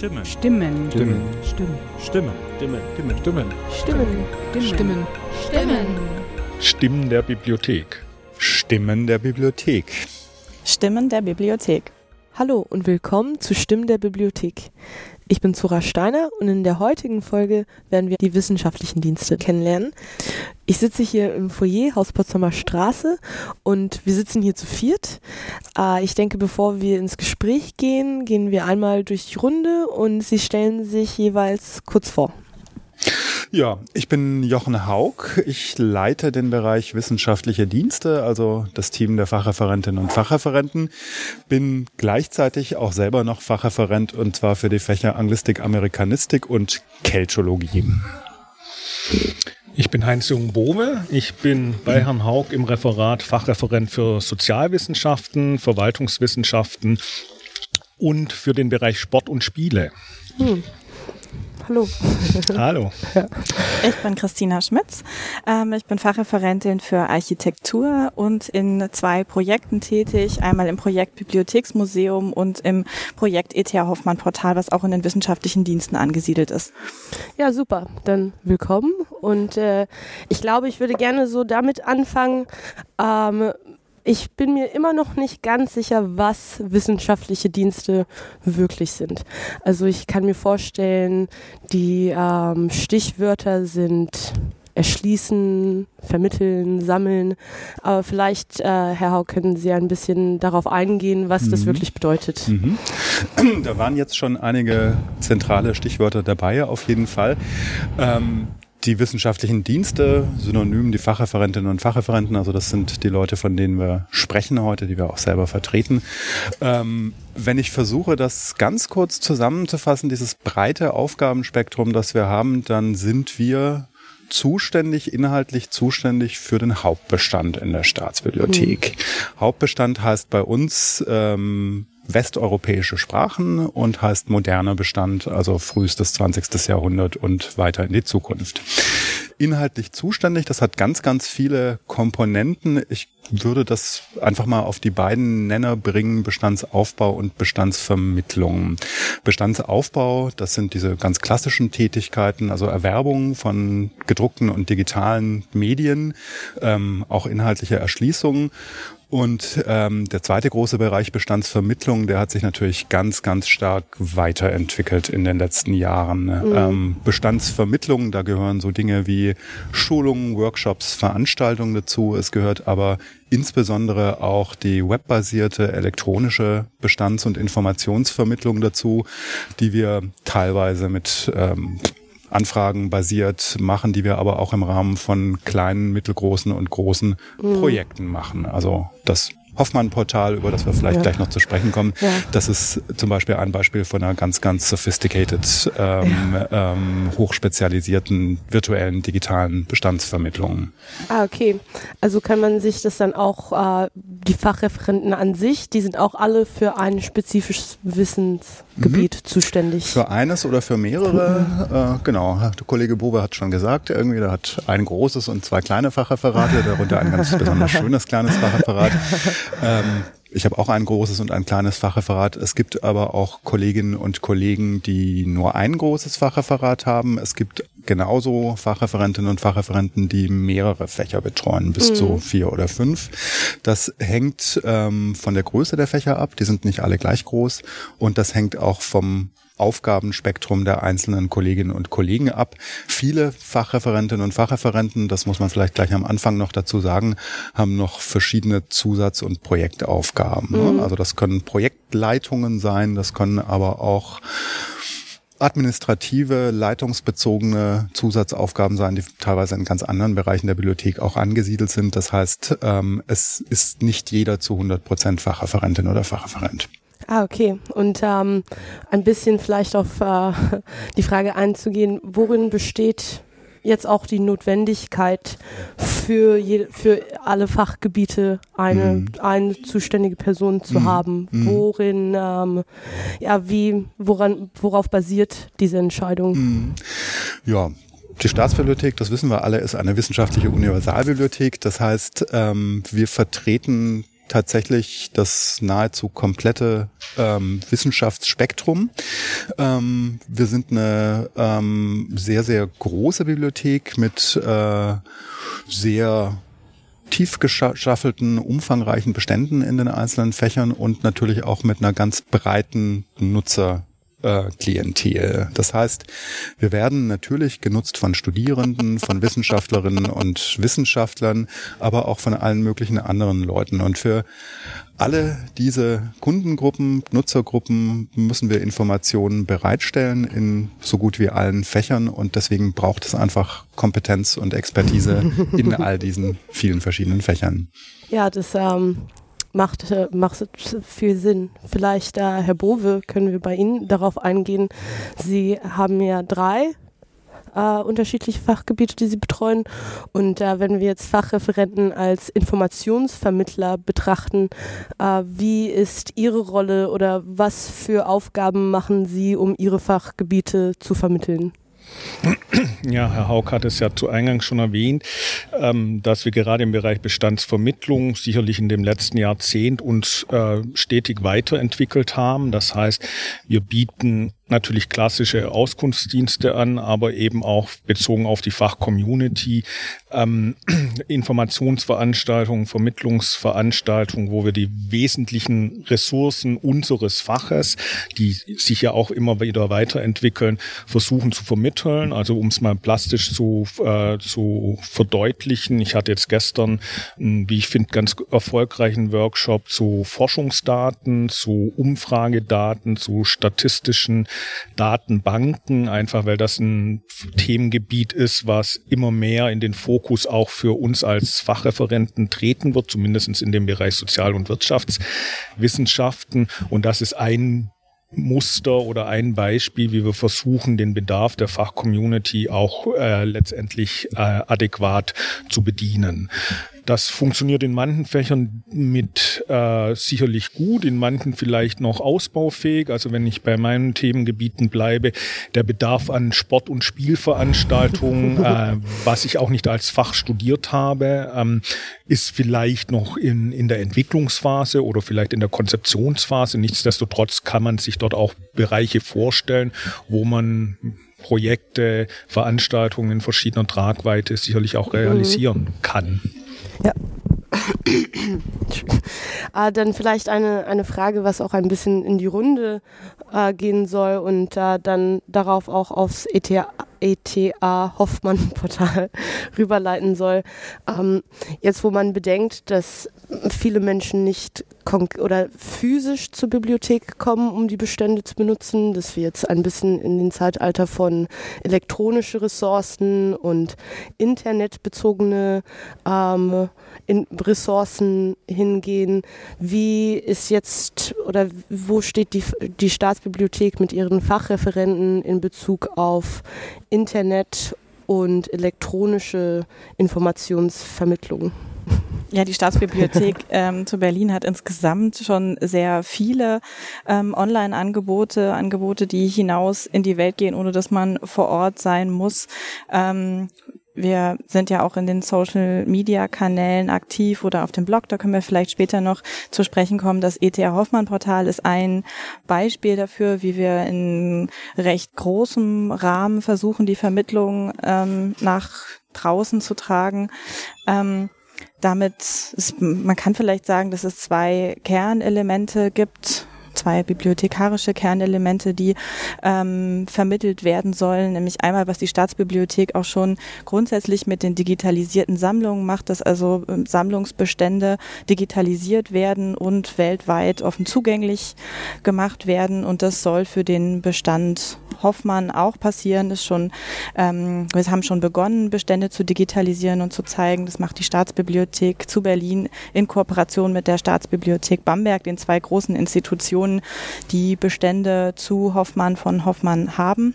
Stimme. Stimmen. Stimmen. Stimmen. Stimme. Stimme. Stimme. Stimmen. Stimmen. Stimmen. Stimmen. Stimmen der Bibliothek. Stimmen der Bibliothek. Stimmen der Bibliothek. Hallo und willkommen zu Stimmen der Bibliothek. Ich bin Zora Steiner und in der heutigen Folge werden wir die wissenschaftlichen Dienste kennenlernen. Ich sitze hier im Foyer Haus Potsdamer Straße und wir sitzen hier zu viert. Äh, ich denke, bevor wir ins Gespräch gehen, gehen wir einmal durch die Runde und Sie stellen sich jeweils kurz vor. Ja, ich bin Jochen Haug. Ich leite den Bereich wissenschaftliche Dienste, also das Team der Fachreferentinnen und Fachreferenten. Bin gleichzeitig auch selber noch Fachreferent und zwar für die Fächer Anglistik, Amerikanistik und Keltologie. Ich bin Heinz-Jung Bowe. Ich bin bei Herrn Haug im Referat Fachreferent für Sozialwissenschaften, Verwaltungswissenschaften und für den Bereich Sport und Spiele. Hm. Hallo. Hallo. Ich bin Christina Schmitz. Ähm, ich bin Fachreferentin für Architektur und in zwei Projekten tätig. Einmal im Projekt Bibliotheksmuseum und im Projekt ETH Hoffmann Portal, was auch in den wissenschaftlichen Diensten angesiedelt ist. Ja, super. Dann willkommen. Und äh, ich glaube, ich würde gerne so damit anfangen, ähm, ich bin mir immer noch nicht ganz sicher, was wissenschaftliche Dienste wirklich sind. Also ich kann mir vorstellen, die ähm, Stichwörter sind erschließen, vermitteln, sammeln. Aber vielleicht, äh, Herr Hau, können Sie ein bisschen darauf eingehen, was mhm. das wirklich bedeutet. Mhm. Da waren jetzt schon einige zentrale Stichwörter dabei, auf jeden Fall. Ähm die wissenschaftlichen Dienste, synonym die Fachreferentinnen und Fachreferenten, also das sind die Leute, von denen wir sprechen heute, die wir auch selber vertreten. Ähm, wenn ich versuche, das ganz kurz zusammenzufassen, dieses breite Aufgabenspektrum, das wir haben, dann sind wir zuständig, inhaltlich zuständig für den Hauptbestand in der Staatsbibliothek. Mhm. Hauptbestand heißt bei uns ähm, westeuropäische Sprachen und heißt moderner Bestand, also frühestes 20. Jahrhundert und weiter in die Zukunft. Inhaltlich zuständig, das hat ganz, ganz viele Komponenten. Ich würde das einfach mal auf die beiden Nenner bringen, Bestandsaufbau und Bestandsvermittlung. Bestandsaufbau, das sind diese ganz klassischen Tätigkeiten, also Erwerbung von gedruckten und digitalen Medien, ähm, auch inhaltliche Erschließung und ähm, der zweite große Bereich Bestandsvermittlung, der hat sich natürlich ganz, ganz stark weiterentwickelt in den letzten Jahren. Mhm. Ähm, Bestandsvermittlung, da gehören so Dinge wie Schulungen, Workshops, Veranstaltungen dazu. Es gehört aber insbesondere auch die webbasierte elektronische Bestands- und Informationsvermittlung dazu, die wir teilweise mit ähm, Anfragen basiert machen, die wir aber auch im Rahmen von kleinen, mittelgroßen und großen mhm. Projekten machen. Also das Hoffmann-Portal, über das wir vielleicht ja. gleich noch zu sprechen kommen. Ja. Das ist zum Beispiel ein Beispiel von einer ganz, ganz sophisticated, ähm, ja. ähm, hochspezialisierten virtuellen digitalen Bestandsvermittlung. Ah, okay. Also kann man sich das dann auch, äh, die Fachreferenten an sich, die sind auch alle für ein spezifisches Wissensgebiet mhm. zuständig. Für eines oder für mehrere, äh, genau. Der Kollege Bobe hat schon gesagt, irgendwie, der hat ein großes und zwei kleine Fachreferate, darunter ein ganz besonders schönes kleines Fachreferat. Ähm, ich habe auch ein großes und ein kleines Fachreferat. Es gibt aber auch Kolleginnen und Kollegen, die nur ein großes Fachreferat haben. Es gibt genauso Fachreferentinnen und Fachreferenten, die mehrere Fächer betreuen, bis mhm. zu vier oder fünf. Das hängt ähm, von der Größe der Fächer ab. Die sind nicht alle gleich groß. Und das hängt auch vom Aufgabenspektrum der einzelnen Kolleginnen und Kollegen ab. Viele Fachreferentinnen und Fachreferenten, das muss man vielleicht gleich am Anfang noch dazu sagen, haben noch verschiedene Zusatz- und Projektaufgaben. Mhm. Also das können Projektleitungen sein, das können aber auch administrative, leitungsbezogene Zusatzaufgaben sein, die teilweise in ganz anderen Bereichen der Bibliothek auch angesiedelt sind. Das heißt, ähm, es ist nicht jeder zu 100 Prozent Fachreferentin oder Fachreferent. Ah, okay. Und ähm, ein bisschen vielleicht auf äh, die Frage einzugehen, worin besteht jetzt auch die Notwendigkeit für, je, für alle Fachgebiete eine, mhm. eine zuständige Person zu mhm. haben? Mhm. Worin, ähm, ja, wie, woran, worauf basiert diese Entscheidung? Mhm. Ja, die Staatsbibliothek, das wissen wir alle, ist eine wissenschaftliche Universalbibliothek. Das heißt, ähm, wir vertreten tatsächlich das nahezu komplette ähm, Wissenschaftsspektrum. Ähm, wir sind eine ähm, sehr, sehr große Bibliothek mit äh, sehr tief geschaffelten, umfangreichen Beständen in den einzelnen Fächern und natürlich auch mit einer ganz breiten Nutzer Klientel. Das heißt, wir werden natürlich genutzt von Studierenden, von Wissenschaftlerinnen und Wissenschaftlern, aber auch von allen möglichen anderen Leuten. Und für alle diese Kundengruppen, Nutzergruppen müssen wir Informationen bereitstellen in so gut wie allen Fächern und deswegen braucht es einfach Kompetenz und Expertise in all diesen vielen verschiedenen Fächern. Ja, das ähm, macht, äh, macht viel Sinn. Vielleicht, äh, Herr Bove, können wir bei Ihnen darauf eingehen. Sie haben ja drei äh, unterschiedliche Fachgebiete, die Sie betreuen. Und äh, wenn wir jetzt Fachreferenten als Informationsvermittler betrachten, äh, wie ist Ihre Rolle oder was für Aufgaben machen Sie, um Ihre Fachgebiete zu vermitteln? Ja, Herr Haug hat es ja zu Eingang schon erwähnt, ähm, dass wir gerade im Bereich Bestandsvermittlung sicherlich in dem letzten Jahrzehnt uns äh, stetig weiterentwickelt haben. Das heißt, wir bieten natürlich klassische Auskunftsdienste an, aber eben auch bezogen auf die Fachcommunity ähm, Informationsveranstaltungen, Vermittlungsveranstaltungen, wo wir die wesentlichen Ressourcen unseres Faches, die sich ja auch immer wieder weiterentwickeln, versuchen zu vermitteln. Also um es mal plastisch zu, äh, zu verdeutlichen. Ich hatte jetzt gestern, wie ich finde, ganz erfolgreichen Workshop zu Forschungsdaten, zu Umfragedaten, zu statistischen Datenbanken, einfach weil das ein Themengebiet ist, was immer mehr in den Fokus auch für uns als Fachreferenten treten wird, zumindest in dem Bereich Sozial- und Wirtschaftswissenschaften. Und das ist ein Muster oder ein Beispiel, wie wir versuchen, den Bedarf der Fachcommunity auch äh, letztendlich äh, adäquat zu bedienen. Das funktioniert in manchen Fächern mit äh, sicherlich gut, in manchen vielleicht noch ausbaufähig. Also wenn ich bei meinen Themengebieten bleibe, der Bedarf an Sport- und Spielveranstaltungen, äh, was ich auch nicht als Fach studiert habe, ähm, ist vielleicht noch in, in der Entwicklungsphase oder vielleicht in der Konzeptionsphase. Nichtsdestotrotz kann man sich dort auch Bereiche vorstellen, wo man Projekte, Veranstaltungen in verschiedener Tragweite sicherlich auch realisieren kann. Ja. ah, dann vielleicht eine, eine Frage, was auch ein bisschen in die Runde äh, gehen soll und äh, dann darauf auch aufs ETA, ETA Hoffmann Portal rüberleiten soll. Ähm, jetzt, wo man bedenkt, dass viele Menschen nicht oder physisch zur Bibliothek kommen, um die Bestände zu benutzen, dass wir jetzt ein bisschen in den Zeitalter von elektronische Ressourcen und internetbezogene ähm, in Ressourcen hingehen. Wie ist jetzt oder wo steht die, die Staatsbibliothek mit ihren Fachreferenten in Bezug auf Internet und elektronische Informationsvermittlung? Ja, die Staatsbibliothek ähm, zu Berlin hat insgesamt schon sehr viele ähm, Online-Angebote, Angebote, die hinaus in die Welt gehen, ohne dass man vor Ort sein muss. Ähm, wir sind ja auch in den Social-Media-Kanälen aktiv oder auf dem Blog, da können wir vielleicht später noch zu sprechen kommen. Das ETH Hoffmann-Portal ist ein Beispiel dafür, wie wir in recht großem Rahmen versuchen, die Vermittlung ähm, nach draußen zu tragen. Ähm, damit, ist, man kann vielleicht sagen, dass es zwei Kernelemente gibt zwei bibliothekarische Kernelemente, die ähm, vermittelt werden sollen, nämlich einmal, was die Staatsbibliothek auch schon grundsätzlich mit den digitalisierten Sammlungen macht, dass also ähm, Sammlungsbestände digitalisiert werden und weltweit offen zugänglich gemacht werden. Und das soll für den Bestand Hoffmann auch passieren, ist schon, ähm, wir haben schon begonnen, Bestände zu digitalisieren und zu zeigen. Das macht die Staatsbibliothek zu Berlin in Kooperation mit der Staatsbibliothek Bamberg, den zwei großen Institutionen, die Bestände zu Hoffmann von Hoffmann haben.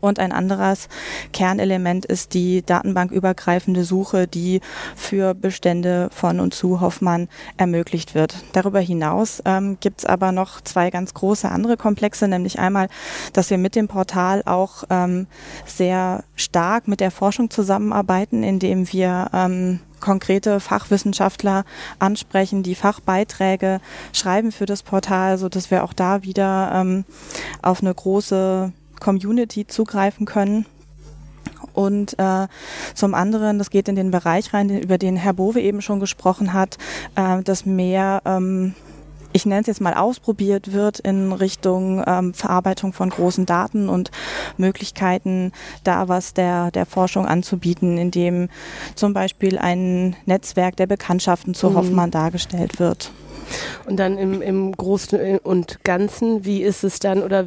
Und ein anderes Kernelement ist die datenbankübergreifende Suche, die für Bestände von und zu Hoffmann ermöglicht wird. Darüber hinaus ähm, gibt es aber noch zwei ganz große andere Komplexe, nämlich einmal, dass wir mit dem Portal auch ähm, sehr stark mit der Forschung zusammenarbeiten, indem wir ähm, konkrete Fachwissenschaftler ansprechen, die Fachbeiträge schreiben für das Portal, so dass wir auch da wieder ähm, auf eine große Community zugreifen können. Und äh, zum anderen, das geht in den Bereich rein, über den Herr Bowe eben schon gesprochen hat, äh, dass mehr ähm, ich nenne es jetzt mal ausprobiert wird in Richtung ähm, Verarbeitung von großen Daten und Möglichkeiten, da was der, der Forschung anzubieten, indem zum Beispiel ein Netzwerk der Bekanntschaften zu mhm. Hoffmann dargestellt wird. Und dann im, im Großen und Ganzen, wie ist es dann oder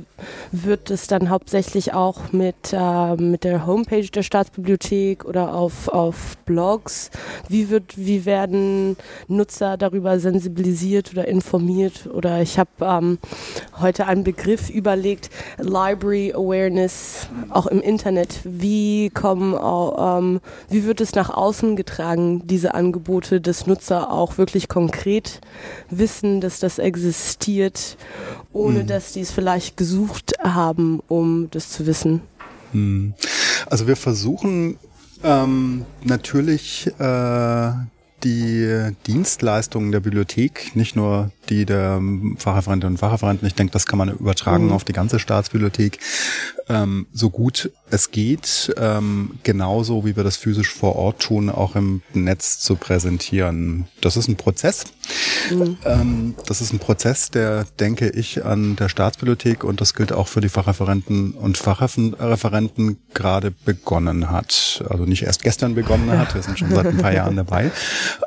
wird es dann hauptsächlich auch mit, äh, mit der Homepage der Staatsbibliothek oder auf, auf Blogs? Wie, wird, wie werden Nutzer darüber sensibilisiert oder informiert? Oder ich habe ähm, heute einen Begriff überlegt, Library Awareness, auch im Internet. Wie kommen, ähm, wie wird es nach außen getragen, diese Angebote des Nutzer auch wirklich konkret wissen, dass das existiert, ohne mhm. dass die es vielleicht gesucht haben, um das zu wissen? Mhm. Also wir versuchen ähm, natürlich äh, die Dienstleistungen der Bibliothek, nicht nur die der Fachreferenten und Fachreferenten, ich denke, das kann man übertragen mhm. auf die ganze Staatsbibliothek, ähm, so gut es geht, ähm, genauso wie wir das physisch vor Ort tun, auch im Netz zu präsentieren. Das ist ein Prozess. Mhm. Ähm, das ist ein Prozess, der, denke ich, an der Staatsbibliothek und das gilt auch für die Fachreferenten und Fachreferenten gerade begonnen hat. Also nicht erst gestern begonnen hat, wir sind schon seit ein paar Jahren dabei,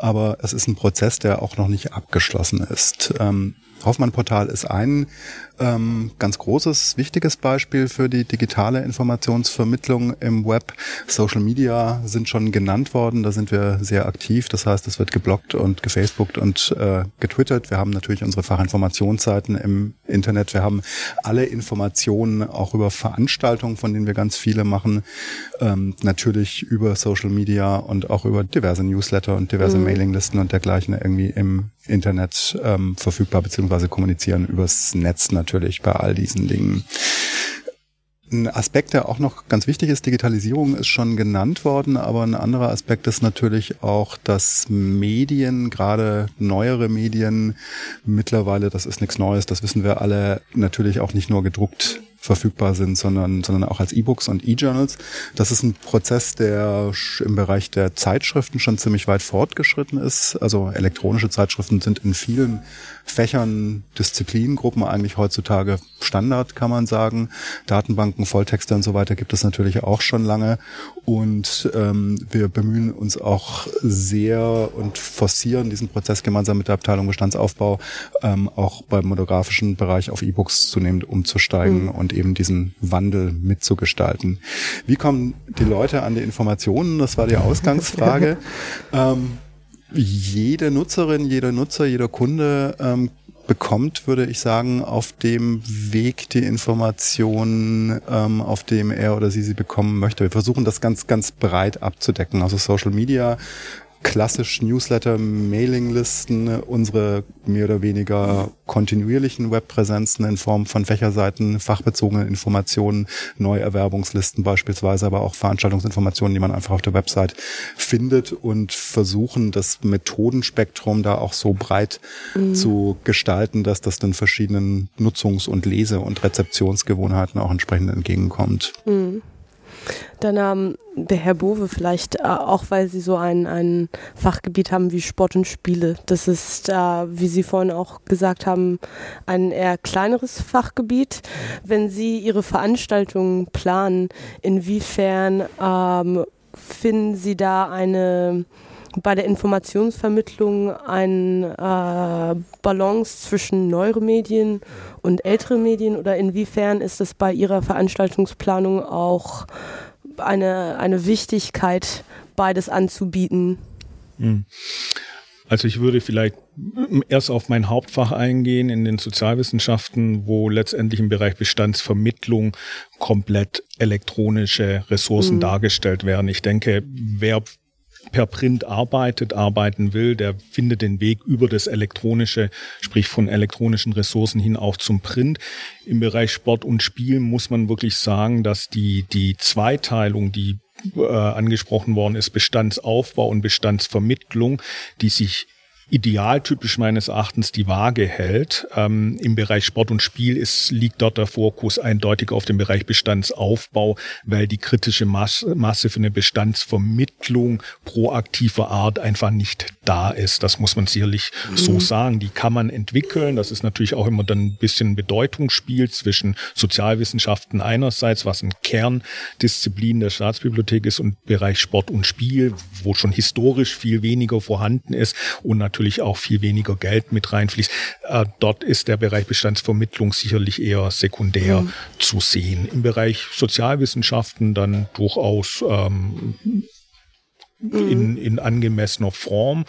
aber es ist ein Prozess, der auch noch nicht abgeschlossen ist. Ähm, Hoffmann-Portal ist ein ähm, ganz großes, wichtiges Beispiel für die digitale Informationsvermittlung im Web. Social Media sind schon genannt worden, da sind wir sehr aktiv. Das heißt, es wird geblockt und gefacebookt und äh, getwittert. Wir haben natürlich unsere Fachinformationsseiten im Internet. Wir haben alle Informationen auch über Veranstaltungen, von denen wir ganz viele machen. Ähm, natürlich über Social Media und auch über diverse Newsletter und diverse mhm. Mailinglisten und dergleichen irgendwie im Internet ähm, verfügbar beziehungsweise kommunizieren übers Netz natürlich bei all diesen Dingen. Ein Aspekt, der auch noch ganz wichtig ist, Digitalisierung ist schon genannt worden, aber ein anderer Aspekt ist natürlich auch, dass Medien, gerade neuere Medien, mittlerweile, das ist nichts Neues, das wissen wir alle, natürlich auch nicht nur gedruckt verfügbar sind, sondern, sondern auch als E-Books und E-Journals. Das ist ein Prozess, der im Bereich der Zeitschriften schon ziemlich weit fortgeschritten ist. Also elektronische Zeitschriften sind in vielen Fächern, Disziplinengruppen eigentlich heutzutage Standard, kann man sagen. Datenbanken, Volltexte und so weiter gibt es natürlich auch schon lange. Und ähm, wir bemühen uns auch sehr und forcieren diesen Prozess gemeinsam mit der Abteilung Bestandsaufbau ähm, auch beim monografischen Bereich auf E-Books zunehmend umzusteigen mhm. und eben diesen Wandel mitzugestalten. Wie kommen die Leute an die Informationen? Das war die Ausgangsfrage. ähm, jede Nutzerin, jeder Nutzer, jeder Kunde ähm, bekommt, würde ich sagen, auf dem Weg die Informationen, ähm, auf dem er oder sie sie bekommen möchte. Wir versuchen das ganz, ganz breit abzudecken. Also Social Media klassisch Newsletter, Mailinglisten, unsere mehr oder weniger kontinuierlichen Webpräsenzen in Form von Fächerseiten, fachbezogenen Informationen, Neuerwerbungslisten beispielsweise, aber auch Veranstaltungsinformationen, die man einfach auf der Website findet und versuchen, das Methodenspektrum da auch so breit mhm. zu gestalten, dass das den verschiedenen Nutzungs- und Lese- und Rezeptionsgewohnheiten auch entsprechend entgegenkommt. Mhm. Dann ähm, der Herr Bowe vielleicht, äh, auch weil Sie so ein, ein Fachgebiet haben wie Sport und Spiele. Das ist, äh, wie Sie vorhin auch gesagt haben, ein eher kleineres Fachgebiet. Wenn Sie Ihre Veranstaltungen planen, inwiefern ähm, finden Sie da eine bei der Informationsvermittlung eine äh, Balance zwischen neuere Medien und ältere Medien oder inwiefern ist es bei Ihrer Veranstaltungsplanung auch eine, eine Wichtigkeit, beides anzubieten? Hm. Also ich würde vielleicht erst auf mein Hauptfach eingehen in den Sozialwissenschaften, wo letztendlich im Bereich Bestandsvermittlung komplett elektronische Ressourcen mhm. dargestellt werden. Ich denke, wer per Print arbeitet, arbeiten will, der findet den Weg über das elektronische, sprich von elektronischen Ressourcen hin auch zum Print. Im Bereich Sport und Spiel muss man wirklich sagen, dass die, die Zweiteilung, die äh, angesprochen worden ist, Bestandsaufbau und Bestandsvermittlung, die sich idealtypisch meines Erachtens die Waage hält. Ähm, Im Bereich Sport und Spiel ist, liegt dort der Fokus eindeutig auf dem Bereich Bestandsaufbau, weil die kritische Masse, Masse für eine Bestandsvermittlung proaktiver Art einfach nicht da ist. Das muss man sicherlich mhm. so sagen. Die kann man entwickeln. Das ist natürlich auch immer dann ein bisschen Bedeutungsspiel zwischen Sozialwissenschaften einerseits, was ein Kerndisziplin der Staatsbibliothek ist, und Bereich Sport und Spiel, wo schon historisch viel weniger vorhanden ist und natürlich natürlich auch viel weniger Geld mit reinfließt. Äh, dort ist der Bereich Bestandsvermittlung sicherlich eher sekundär mhm. zu sehen. Im Bereich Sozialwissenschaften dann durchaus ähm, mhm. in, in angemessener Form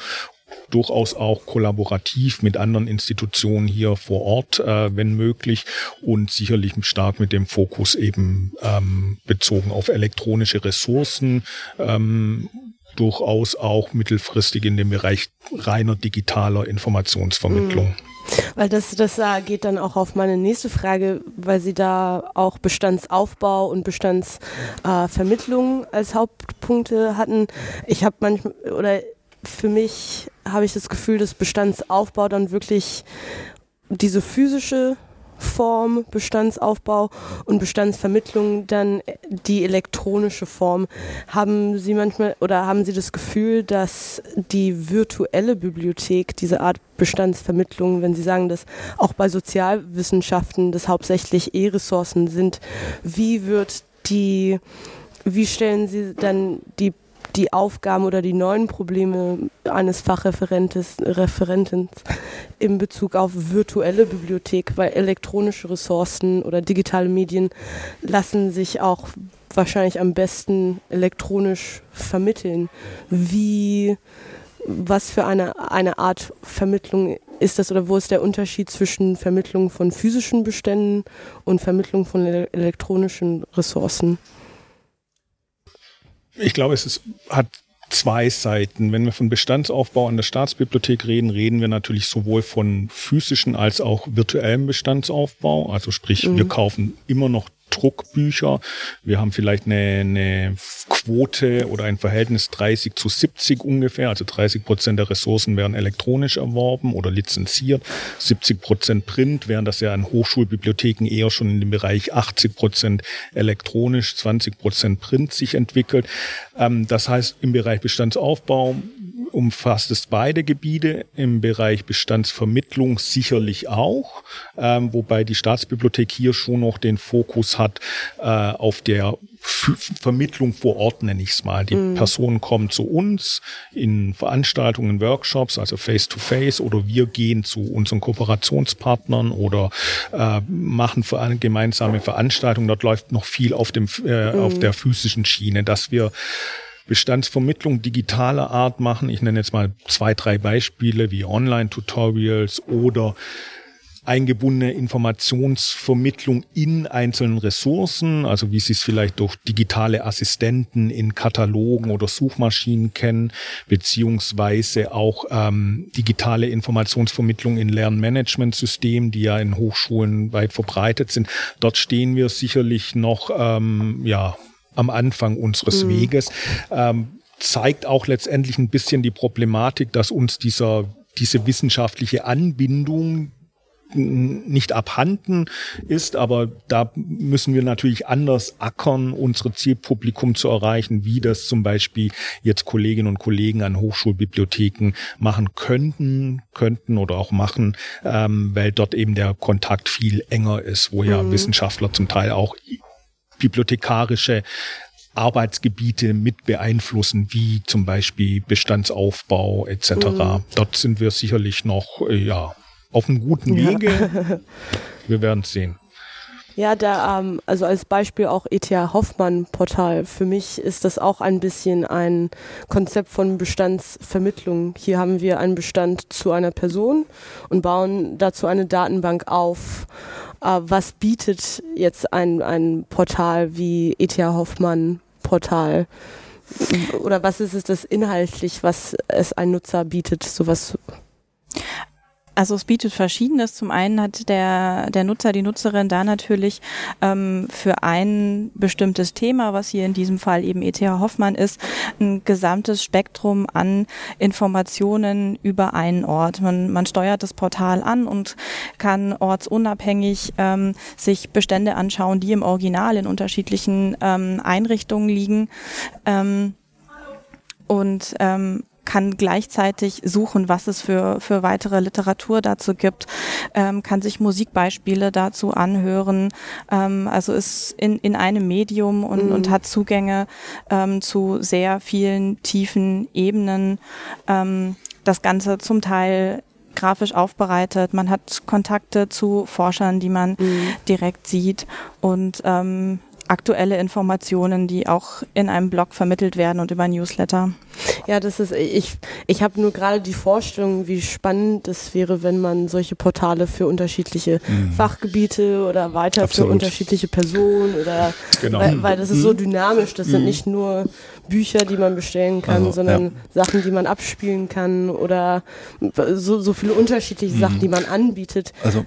durchaus auch kollaborativ mit anderen Institutionen hier vor Ort, äh, wenn möglich, und sicherlich stark mit dem Fokus eben ähm, bezogen auf elektronische Ressourcen. Ähm, durchaus auch mittelfristig in dem Bereich reiner digitaler Informationsvermittlung. Mhm. Weil das, das äh, geht dann auch auf meine nächste Frage, weil Sie da auch Bestandsaufbau und Bestandsvermittlung äh, als Hauptpunkte hatten. Ich habe manchmal, oder für mich habe ich das Gefühl, dass Bestandsaufbau dann wirklich diese physische Form, Bestandsaufbau und Bestandsvermittlung dann die elektronische Form. Haben Sie manchmal oder haben Sie das Gefühl, dass die virtuelle Bibliothek, diese Art Bestandsvermittlung, wenn Sie sagen, dass auch bei Sozialwissenschaften das hauptsächlich E-Ressourcen sind, wie wird die, wie stellen Sie dann die die Aufgaben oder die neuen Probleme eines Fachreferentes Referenten in Bezug auf virtuelle Bibliothek, weil elektronische Ressourcen oder digitale Medien lassen sich auch wahrscheinlich am besten elektronisch vermitteln. Wie, was für eine, eine Art Vermittlung ist das oder wo ist der Unterschied zwischen Vermittlung von physischen Beständen und Vermittlung von elektronischen Ressourcen? Ich glaube, es ist, hat zwei Seiten. Wenn wir von Bestandsaufbau an der Staatsbibliothek reden, reden wir natürlich sowohl von physischen als auch virtuellem Bestandsaufbau. Also sprich, mhm. wir kaufen immer noch Druckbücher. Wir haben vielleicht eine, eine Quote oder ein Verhältnis 30 zu 70 ungefähr. Also 30 Prozent der Ressourcen werden elektronisch erworben oder lizenziert. 70 Prozent Print, während das ja an Hochschulbibliotheken eher schon in dem Bereich 80 Prozent elektronisch, 20 Prozent Print sich entwickelt. Ähm, das heißt, im Bereich Bestandsaufbau umfasst es beide Gebiete, im Bereich Bestandsvermittlung sicherlich auch, ähm, wobei die Staatsbibliothek hier schon noch den Fokus hat äh, auf der F Vermittlung vor Ort, nenne ich es mal. Die mhm. Personen kommen zu uns in Veranstaltungen, Workshops, also face-to-face, -face, oder wir gehen zu unseren Kooperationspartnern oder äh, machen eine gemeinsame Veranstaltung. Dort läuft noch viel auf, dem, äh, mhm. auf der physischen Schiene, dass wir Bestandsvermittlung digitaler Art machen. Ich nenne jetzt mal zwei, drei Beispiele wie Online-Tutorials oder eingebundene Informationsvermittlung in einzelnen Ressourcen, also wie Sie es vielleicht durch digitale Assistenten in Katalogen oder Suchmaschinen kennen, beziehungsweise auch ähm, digitale Informationsvermittlung in Lernmanagementsystemen, die ja in Hochschulen weit verbreitet sind. Dort stehen wir sicherlich noch ähm, ja am Anfang unseres mhm. Weges. Ähm, zeigt auch letztendlich ein bisschen die Problematik, dass uns dieser, diese wissenschaftliche Anbindung nicht abhanden ist, aber da müssen wir natürlich anders ackern, unsere Zielpublikum zu erreichen, wie das zum Beispiel jetzt Kolleginnen und Kollegen an Hochschulbibliotheken machen könnten, könnten oder auch machen, ähm, weil dort eben der Kontakt viel enger ist, wo ja mhm. Wissenschaftler zum Teil auch bibliothekarische Arbeitsgebiete mit beeinflussen, wie zum Beispiel Bestandsaufbau etc. Mhm. Dort sind wir sicherlich noch äh, ja auf einem guten Wege. Ja. wir werden es sehen. Ja, da, ähm, also als Beispiel auch ETH Hoffmann Portal. Für mich ist das auch ein bisschen ein Konzept von Bestandsvermittlung. Hier haben wir einen Bestand zu einer Person und bauen dazu eine Datenbank auf äh, was bietet jetzt ein, ein Portal wie ETH Hoffmann Portal? Oder was ist es das inhaltlich, was es ein Nutzer bietet, sowas? Also es bietet verschiedenes. Zum einen hat der, der Nutzer, die Nutzerin da natürlich ähm, für ein bestimmtes Thema, was hier in diesem Fall eben ETH Hoffmann ist, ein gesamtes Spektrum an Informationen über einen Ort. Man, man steuert das Portal an und kann ortsunabhängig ähm, sich Bestände anschauen, die im Original in unterschiedlichen ähm, Einrichtungen liegen. Ähm, und ähm, kann gleichzeitig suchen, was es für, für weitere Literatur dazu gibt, ähm, kann sich Musikbeispiele dazu anhören, ähm, also ist in, in einem Medium und, mhm. und hat Zugänge ähm, zu sehr vielen tiefen Ebenen. Ähm, das Ganze zum Teil grafisch aufbereitet. Man hat Kontakte zu Forschern, die man mhm. direkt sieht und ähm, aktuelle Informationen, die auch in einem Blog vermittelt werden und über Newsletter. Ja, das ist, ich, ich habe nur gerade die Vorstellung, wie spannend es wäre, wenn man solche Portale für unterschiedliche mhm. Fachgebiete oder weiter Absolut. für unterschiedliche Personen oder, genau. weil, weil das ist so mhm. dynamisch, das mhm. sind nicht nur Bücher, die man bestellen kann, also, sondern ja. Sachen, die man abspielen kann oder so, so viele unterschiedliche mhm. Sachen, die man anbietet. Also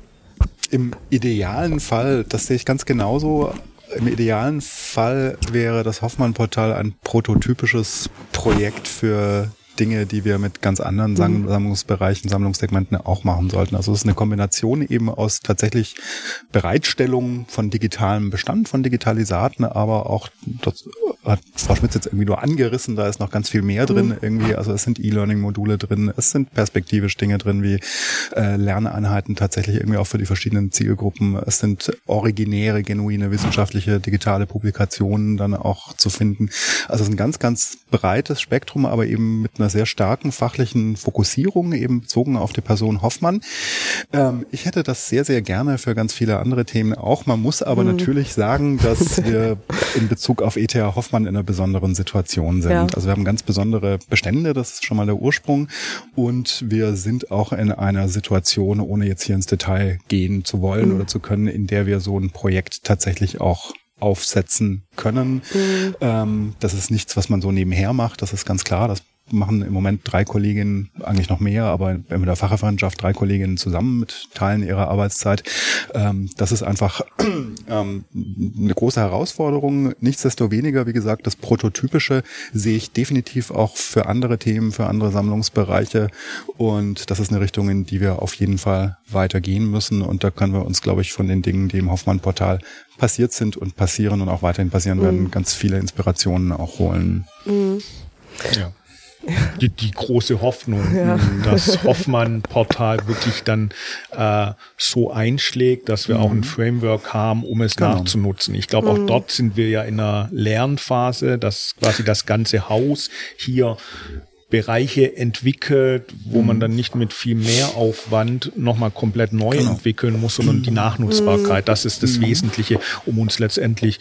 im idealen Fall, das sehe ich ganz genauso, im idealen Fall wäre das Hoffmann-Portal ein prototypisches Projekt für Dinge, die wir mit ganz anderen mhm. Sammlungsbereichen, Sammlungssegmenten auch machen sollten. Also es ist eine Kombination eben aus tatsächlich Bereitstellung von digitalem Bestand, von Digitalisaten, aber auch, das hat Frau Schmitz jetzt irgendwie nur angerissen, da ist noch ganz viel mehr drin mhm. irgendwie. Also es sind E-Learning-Module drin, es sind perspektivisch Dinge drin wie äh, Lerneinheiten tatsächlich irgendwie auch für die verschiedenen Zielgruppen. Es sind originäre, genuine wissenschaftliche digitale Publikationen dann auch zu finden. Also es ist ein ganz, ganz breites Spektrum, aber eben mit einer einer sehr starken fachlichen Fokussierung, eben bezogen auf die Person Hoffmann. Ähm, ich hätte das sehr, sehr gerne für ganz viele andere Themen auch. Man muss aber mhm. natürlich sagen, dass wir in Bezug auf ETH Hoffmann in einer besonderen Situation sind. Ja. Also wir haben ganz besondere Bestände, das ist schon mal der Ursprung. Und wir sind auch in einer Situation, ohne jetzt hier ins Detail gehen zu wollen mhm. oder zu können, in der wir so ein Projekt tatsächlich auch aufsetzen können. Mhm. Ähm, das ist nichts, was man so nebenher macht, das ist ganz klar. Das machen im Moment drei Kolleginnen, eigentlich noch mehr, aber mit der Fachreferentschaft drei Kolleginnen zusammen mit Teilen ihrer Arbeitszeit. Ähm, das ist einfach ähm, eine große Herausforderung. Nichtsdestoweniger, wie gesagt, das Prototypische sehe ich definitiv auch für andere Themen, für andere Sammlungsbereiche. Und das ist eine Richtung, in die wir auf jeden Fall weitergehen müssen. Und da können wir uns, glaube ich, von den Dingen, die im Hoffmann-Portal passiert sind und passieren und auch weiterhin passieren werden, mhm. ganz viele Inspirationen auch holen. Mhm. Ja die, die große Hoffnung, ja. das Hoffmann-Portal wirklich dann äh, so einschlägt, dass wir mhm. auch ein mhm. Framework haben, um es genau. nachzunutzen. Ich glaube, auch mhm. dort sind wir ja in einer Lernphase, dass quasi das ganze Haus hier Bereiche entwickelt, wo mhm. man dann nicht mit viel mehr Aufwand nochmal komplett neu genau. entwickeln muss, sondern die Nachnutzbarkeit, das ist das mhm. Wesentliche, um uns letztendlich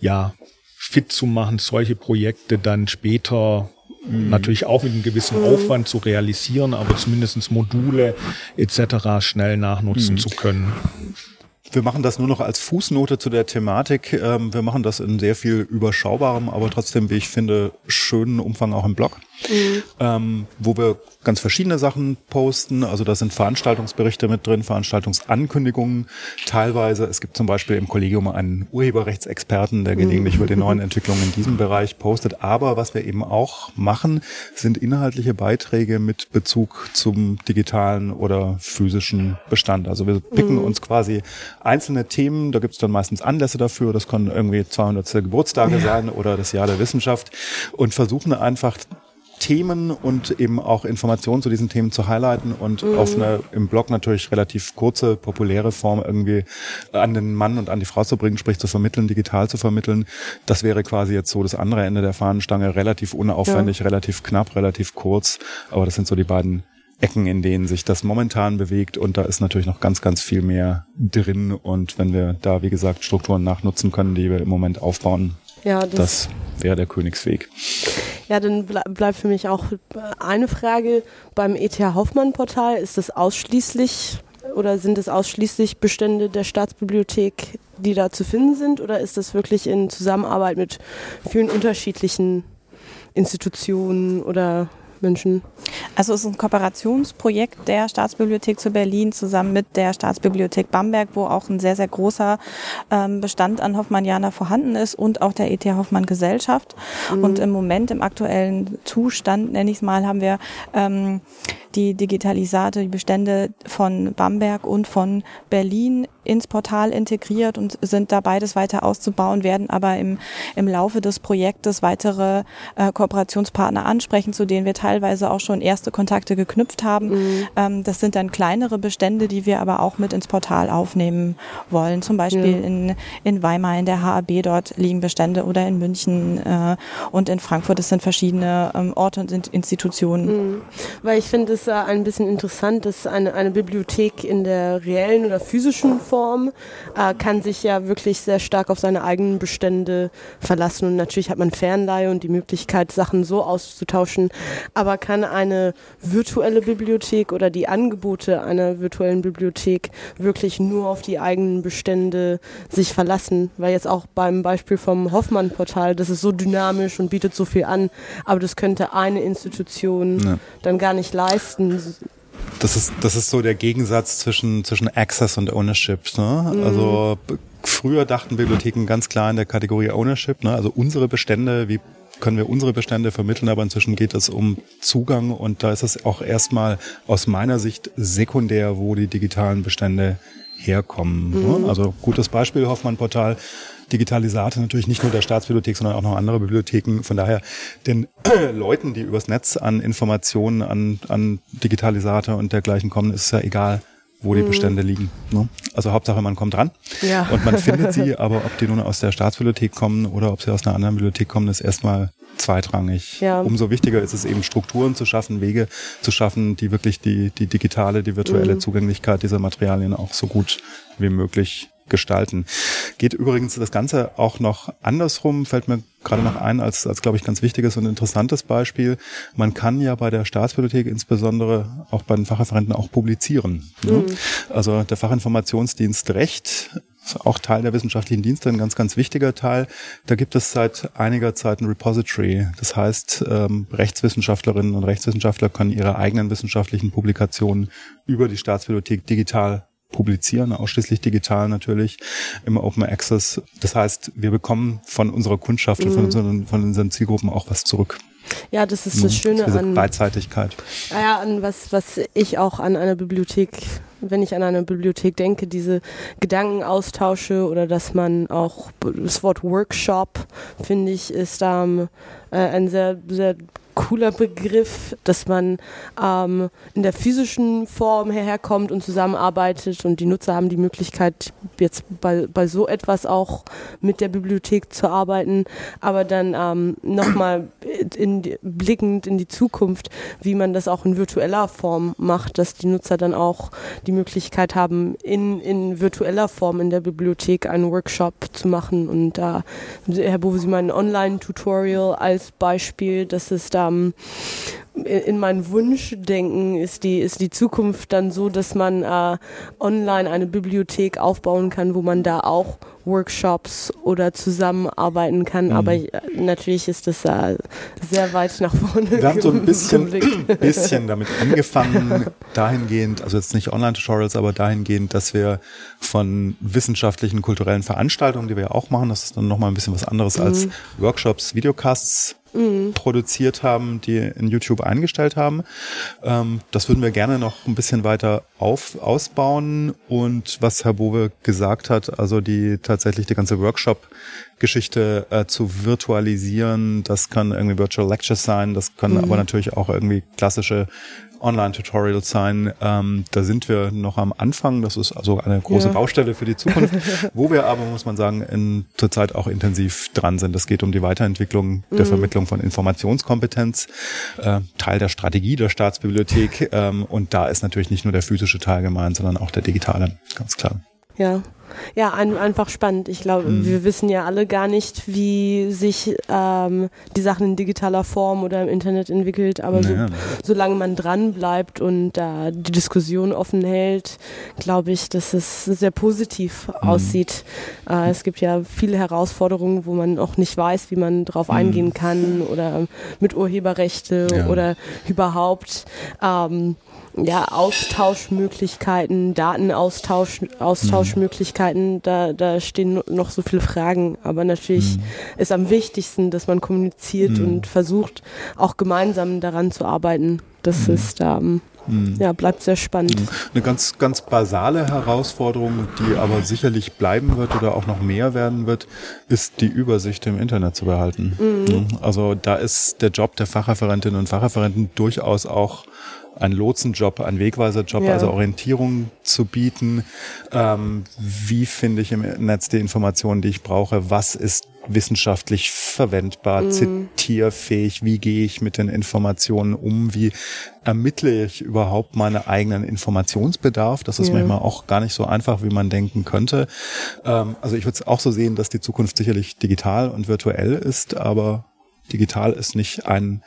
ja fit zu machen, solche Projekte dann später Mhm. Natürlich auch mit einem gewissen Aufwand zu realisieren, aber zumindest Module etc. schnell nachnutzen mhm. zu können. Wir machen das nur noch als Fußnote zu der Thematik. Ähm, wir machen das in sehr viel überschaubarem, aber trotzdem, wie ich finde, schönen Umfang auch im Blog mhm. ähm, wo wir ganz verschiedene Sachen posten. Also da sind Veranstaltungsberichte mit drin, Veranstaltungsankündigungen teilweise. Es gibt zum Beispiel im Kollegium einen Urheberrechtsexperten, der gelegentlich mhm. über die neuen Entwicklungen in diesem Bereich postet. Aber was wir eben auch machen, sind inhaltliche Beiträge mit Bezug zum digitalen oder physischen Bestand. Also wir picken mhm. uns quasi einzelne Themen, da gibt es dann meistens Anlässe dafür, das können irgendwie 200. Geburtstage ja. sein oder das Jahr der Wissenschaft und versuchen einfach Themen und eben auch Informationen zu diesen Themen zu highlighten und mhm. auf eine im Blog natürlich relativ kurze, populäre Form irgendwie an den Mann und an die Frau zu bringen, sprich zu vermitteln, digital zu vermitteln. Das wäre quasi jetzt so das andere Ende der Fahnenstange, relativ unaufwendig, ja. relativ knapp, relativ kurz. Aber das sind so die beiden Ecken, in denen sich das momentan bewegt und da ist natürlich noch ganz, ganz viel mehr drin und wenn wir da, wie gesagt, Strukturen nachnutzen können, die wir im Moment aufbauen, ja, das, das wäre der Königsweg. Ja, dann ble bleibt für mich auch eine Frage. Beim ETH Hoffmann-Portal ist das ausschließlich oder sind es ausschließlich Bestände der Staatsbibliothek, die da zu finden sind? Oder ist das wirklich in Zusammenarbeit mit vielen unterschiedlichen Institutionen oder Menschen? Also es ist ein Kooperationsprojekt der Staatsbibliothek zu Berlin zusammen mit der Staatsbibliothek Bamberg, wo auch ein sehr, sehr großer ähm, Bestand an Hoffmannianer vorhanden ist und auch der ETH Hoffmann Gesellschaft. Mhm. Und im Moment, im aktuellen Zustand, nenne ich es mal, haben wir ähm, die Digitalisate, die Bestände von Bamberg und von Berlin ins Portal integriert und sind da beides weiter auszubauen, werden aber im, im Laufe des Projektes weitere äh, Kooperationspartner ansprechen, zu denen wir teilweise auch schon erste Kontakte geknüpft haben. Mhm. Ähm, das sind dann kleinere Bestände, die wir aber auch mit ins Portal aufnehmen wollen. Zum Beispiel ja. in, in Weimar, in der HAB, dort liegen Bestände oder in München äh, und in Frankfurt. Das sind verschiedene ähm, Orte und Institutionen. Mhm. Weil ich finde es äh, ein bisschen interessant, dass eine, eine Bibliothek in der reellen oder physischen Form Form, äh, kann sich ja wirklich sehr stark auf seine eigenen Bestände verlassen. Und natürlich hat man Fernleihe und die Möglichkeit, Sachen so auszutauschen. Aber kann eine virtuelle Bibliothek oder die Angebote einer virtuellen Bibliothek wirklich nur auf die eigenen Bestände sich verlassen? Weil jetzt auch beim Beispiel vom Hoffmann-Portal, das ist so dynamisch und bietet so viel an, aber das könnte eine Institution ja. dann gar nicht leisten das ist, das ist so der Gegensatz zwischen, zwischen Access und Ownership. Ne? Mhm. Also früher dachten Bibliotheken ganz klar in der Kategorie Ownership, ne? also unsere Bestände, wie können wir unsere Bestände vermitteln, aber inzwischen geht es um Zugang und da ist es auch erstmal aus meiner Sicht sekundär, wo die digitalen Bestände herkommen. Ne? Mhm. Also gutes Beispiel, Hoffmann-Portal Digitalisate natürlich nicht nur der Staatsbibliothek, sondern auch noch andere Bibliotheken. Von daher den Leuten, die übers Netz an Informationen, an, an Digitalisate und dergleichen kommen, ist es ja egal, wo die mhm. Bestände liegen. Ne? Also Hauptsache, man kommt ran ja. und man findet sie, aber ob die nun aus der Staatsbibliothek kommen oder ob sie aus einer anderen Bibliothek kommen, ist erstmal zweitrangig. Ja. Umso wichtiger ist es eben, Strukturen zu schaffen, Wege zu schaffen, die wirklich die, die digitale, die virtuelle mhm. Zugänglichkeit dieser Materialien auch so gut wie möglich gestalten. Geht übrigens das Ganze auch noch andersrum, fällt mir gerade noch ein, als, als glaube ich, ganz wichtiges und interessantes Beispiel. Man kann ja bei der Staatsbibliothek insbesondere auch bei den Fachreferenten auch publizieren. Ne? Mhm. Also der Fachinformationsdienst Recht auch Teil der wissenschaftlichen Dienste, ein ganz, ganz wichtiger Teil. Da gibt es seit einiger Zeit ein Repository. Das heißt, ähm, Rechtswissenschaftlerinnen und Rechtswissenschaftler können ihre eigenen wissenschaftlichen Publikationen über die Staatsbibliothek digital publizieren, ausschließlich digital natürlich im Open Access. Das heißt, wir bekommen von unserer Kundschaft mhm. und von mhm. unseren, von unseren Zielgruppen auch was zurück. Ja, das ist das mhm. Schöne Diese an Beidseitigkeit. Ja, an was, was ich auch an einer Bibliothek, wenn ich an eine Bibliothek denke, diese Gedankenaustausche oder dass man auch das Wort Workshop, finde ich, ist ähm, äh, ein sehr, sehr cooler Begriff, dass man ähm, in der physischen Form herkommt und zusammenarbeitet und die Nutzer haben die Möglichkeit, jetzt bei, bei so etwas auch mit der Bibliothek zu arbeiten, aber dann ähm, nochmal in, blickend in die Zukunft, wie man das auch in virtueller Form macht, dass die Nutzer dann auch die Möglichkeit haben, in, in virtueller Form in der Bibliothek einen Workshop zu machen. Und da, äh, Herr Bove, Sie meinen Online-Tutorial als Beispiel, dass es da ähm, in mein Wunschdenken ist die, ist die Zukunft dann so, dass man äh, online eine Bibliothek aufbauen kann, wo man da auch Workshops oder zusammenarbeiten kann. Mhm. Aber äh, natürlich ist das äh, sehr weit nach vorne. Wir haben so ein bisschen, bisschen damit angefangen, dahingehend, also jetzt nicht Online-Tutorials, aber dahingehend, dass wir von wissenschaftlichen, kulturellen Veranstaltungen, die wir ja auch machen, das ist dann nochmal ein bisschen was anderes mhm. als Workshops, Videocasts mhm. produziert haben, die in YouTube eingestellt haben. Ähm, das würden wir gerne noch ein bisschen weiter auf, ausbauen. Und was Herr Bowe gesagt hat, also die tatsächlich die ganze Workshop-Geschichte äh, zu virtualisieren, das kann irgendwie Virtual Lectures sein, das können mhm. aber natürlich auch irgendwie klassische Online-Tutorials sein. Ähm, da sind wir noch am Anfang. Das ist also eine große ja. Baustelle für die Zukunft, wo wir aber, muss man sagen, in, zurzeit auch intensiv dran sind. Es geht um die Weiterentwicklung der mhm. Vermittlung von Informationskompetenz, äh, Teil der Strategie der Staatsbibliothek. Ähm, und da ist natürlich nicht nur der physische Teil gemeint, sondern auch der digitale, ganz klar. Ja, Ja, ein, einfach spannend. Ich glaube, mhm. wir wissen ja alle gar nicht, wie sich ähm, die Sachen in digitaler Form oder im Internet entwickelt. Aber naja. so, solange man dran bleibt und da äh, die Diskussion offen hält, glaube ich, dass es sehr positiv mhm. aussieht. Äh, es gibt ja viele Herausforderungen, wo man auch nicht weiß, wie man drauf mhm. eingehen kann oder mit Urheberrechte ja. oder überhaupt. Ähm, ja, Austauschmöglichkeiten, Datenaustausch, Austauschmöglichkeiten, mhm. da, da stehen noch so viele Fragen. Aber natürlich mhm. ist am wichtigsten, dass man kommuniziert mhm. und versucht, auch gemeinsam daran zu arbeiten. Das mhm. ist, ähm, mhm. ja, bleibt sehr spannend. Mhm. Eine ganz, ganz basale Herausforderung, die aber sicherlich bleiben wird oder auch noch mehr werden wird, ist die Übersicht im Internet zu behalten. Also da ist der Job der Fachreferentinnen und Fachreferenten durchaus auch ein Lotsenjob, ein Wegweiserjob, ja. also Orientierung zu bieten. Ähm, wie finde ich im Netz die Informationen, die ich brauche? Was ist wissenschaftlich verwendbar, mhm. zitierfähig? Wie gehe ich mit den Informationen um? Wie ermittle ich überhaupt meinen eigenen Informationsbedarf? Das ist ja. manchmal auch gar nicht so einfach, wie man denken könnte. Ähm, also ich würde es auch so sehen, dass die Zukunft sicherlich digital und virtuell ist, aber digital ist nicht ein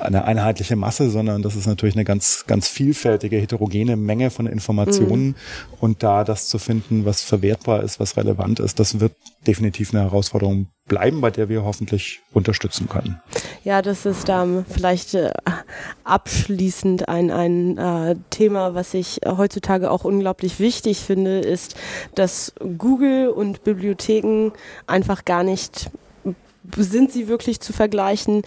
eine einheitliche Masse, sondern das ist natürlich eine ganz, ganz vielfältige, heterogene Menge von Informationen. Mhm. Und da das zu finden, was verwertbar ist, was relevant ist, das wird definitiv eine Herausforderung bleiben, bei der wir hoffentlich unterstützen können. Ja, das ist ähm, vielleicht äh, abschließend ein, ein äh, Thema, was ich heutzutage auch unglaublich wichtig finde, ist, dass Google und Bibliotheken einfach gar nicht sind sie wirklich zu vergleichen?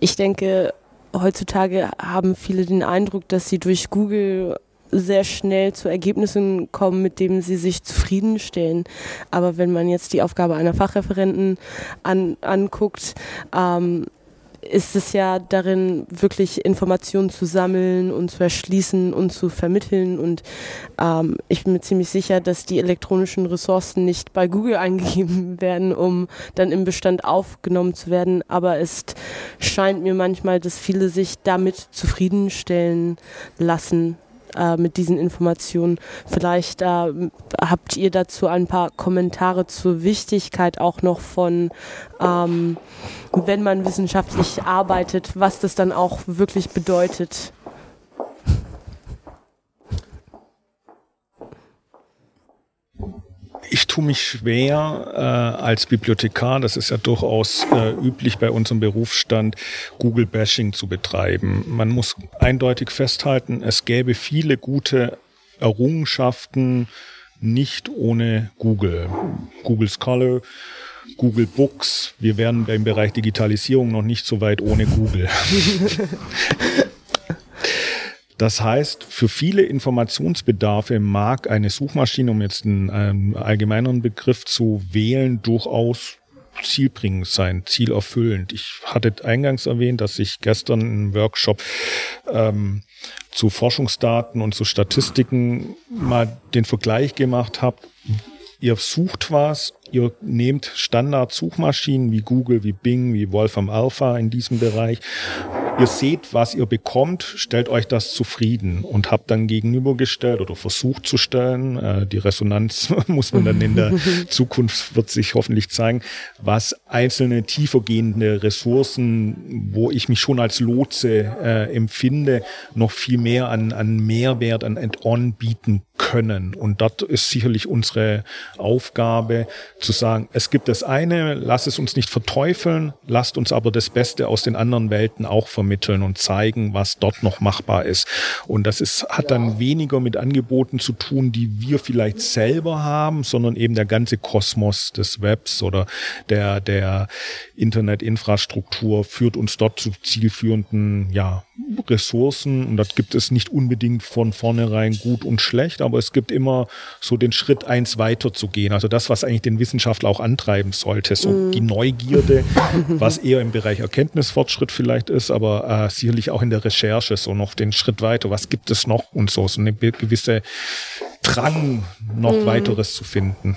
Ich denke, heutzutage haben viele den Eindruck, dass sie durch Google sehr schnell zu Ergebnissen kommen, mit denen sie sich zufriedenstellen. Aber wenn man jetzt die Aufgabe einer Fachreferenten an, anguckt, ähm, ist es ja darin, wirklich Informationen zu sammeln und zu erschließen und zu vermitteln. Und ähm, ich bin mir ziemlich sicher, dass die elektronischen Ressourcen nicht bei Google eingegeben werden, um dann im Bestand aufgenommen zu werden. Aber es scheint mir manchmal, dass viele sich damit zufriedenstellen lassen, äh, mit diesen Informationen. Vielleicht äh, habt ihr dazu ein paar Kommentare zur Wichtigkeit auch noch von, ähm, wenn man wissenschaftlich arbeitet, was das dann auch wirklich bedeutet. Ich tue mich schwer äh, als Bibliothekar, das ist ja durchaus äh, üblich bei unserem Berufsstand, Google-Bashing zu betreiben. Man muss eindeutig festhalten, es gäbe viele gute Errungenschaften nicht ohne Google. Google Scholar, Google Books. Wir wären im Bereich Digitalisierung noch nicht so weit ohne Google. Das heißt, für viele Informationsbedarfe mag eine Suchmaschine, um jetzt einen, einen allgemeineren Begriff zu wählen, durchaus zielbringend sein, zielerfüllend. Ich hatte eingangs erwähnt, dass ich gestern einen Workshop ähm, zu Forschungsdaten und zu Statistiken mal den Vergleich gemacht habe. Ihr sucht was, ihr nehmt Standard-Suchmaschinen wie Google, wie Bing, wie Wolfram Alpha in diesem Bereich Ihr seht, was ihr bekommt, stellt euch das zufrieden und habt dann gegenübergestellt oder versucht zu stellen. Äh, die Resonanz muss man dann in der Zukunft, wird sich hoffentlich zeigen, was einzelne tiefergehende Ressourcen, wo ich mich schon als Lotse äh, empfinde, noch viel mehr an, an Mehrwert, an Add-on bieten können. Und dort ist sicherlich unsere Aufgabe zu sagen, es gibt das eine, lass es uns nicht verteufeln, lasst uns aber das Beste aus den anderen Welten auch vermitteln und zeigen, was dort noch machbar ist. Und das ist, hat dann weniger mit Angeboten zu tun, die wir vielleicht selber haben, sondern eben der ganze Kosmos des Webs oder der, der Internetinfrastruktur führt uns dort zu zielführenden, ja, Ressourcen und das gibt es nicht unbedingt von vornherein gut und schlecht, aber es gibt immer so den Schritt eins weiter zu gehen. Also das, was eigentlich den Wissenschaftler auch antreiben sollte, so mm. die Neugierde, was eher im Bereich Erkenntnisfortschritt vielleicht ist, aber äh, sicherlich auch in der Recherche so noch den Schritt weiter. Was gibt es noch und so, so eine gewisse Drang, noch mm. weiteres zu finden.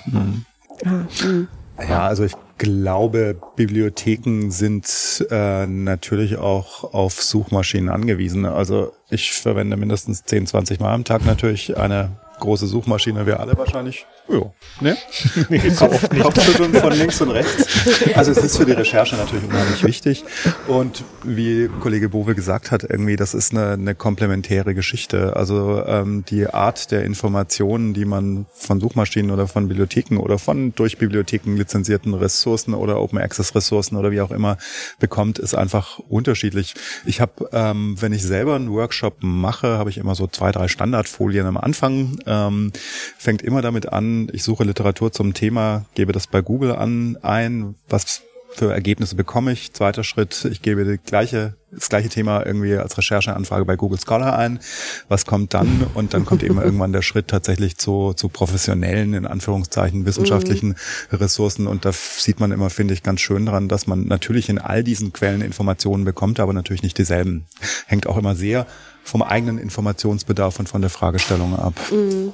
Mm. Ja, also ich glaube, Bibliotheken sind äh, natürlich auch auf Suchmaschinen angewiesen. Also ich verwende mindestens 10, 20 Mal am Tag natürlich eine große Suchmaschine, wir alle wahrscheinlich Ja. Ne? nee, so oft nicht. Kopfschütteln von links und rechts. Also es ist für die Recherche natürlich unheimlich wichtig. Und wie Kollege Bowe gesagt hat, irgendwie, das ist eine, eine komplementäre Geschichte. Also ähm, die Art der Informationen, die man von Suchmaschinen oder von Bibliotheken oder von durch Bibliotheken lizenzierten Ressourcen oder Open Access Ressourcen oder wie auch immer bekommt, ist einfach unterschiedlich. Ich habe, ähm, wenn ich selber einen Workshop mache, habe ich immer so zwei, drei Standardfolien am Anfang. Ähm, fängt immer damit an, ich suche Literatur zum Thema, gebe das bei Google an ein, was für Ergebnisse bekomme ich. Zweiter Schritt, ich gebe die gleiche, das gleiche Thema irgendwie als Rechercheanfrage bei Google Scholar ein. Was kommt dann? Und dann kommt eben irgendwann der Schritt tatsächlich zu, zu professionellen, in Anführungszeichen, wissenschaftlichen mhm. Ressourcen. Und da sieht man immer, finde ich, ganz schön dran, dass man natürlich in all diesen Quellen Informationen bekommt, aber natürlich nicht dieselben. Hängt auch immer sehr vom eigenen Informationsbedarf und von der Fragestellung ab. Mhm.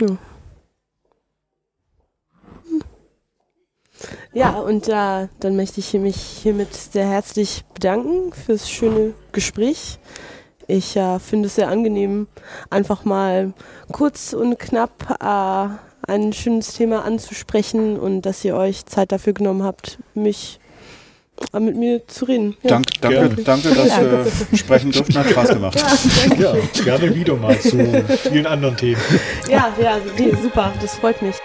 Ja. Ja, und äh, dann möchte ich mich hiermit sehr herzlich bedanken fürs schöne Gespräch. Ich äh, finde es sehr angenehm, einfach mal kurz und knapp äh, ein schönes Thema anzusprechen und dass ihr euch Zeit dafür genommen habt, mich äh, mit mir zu reden. Ja. Dank, danke, gerne. danke, dass wir sprechen durften. Hat Spaß gemacht. Ja, ja, gerne wieder mal zu vielen anderen Themen. Ja, ja, nee, super, das freut mich.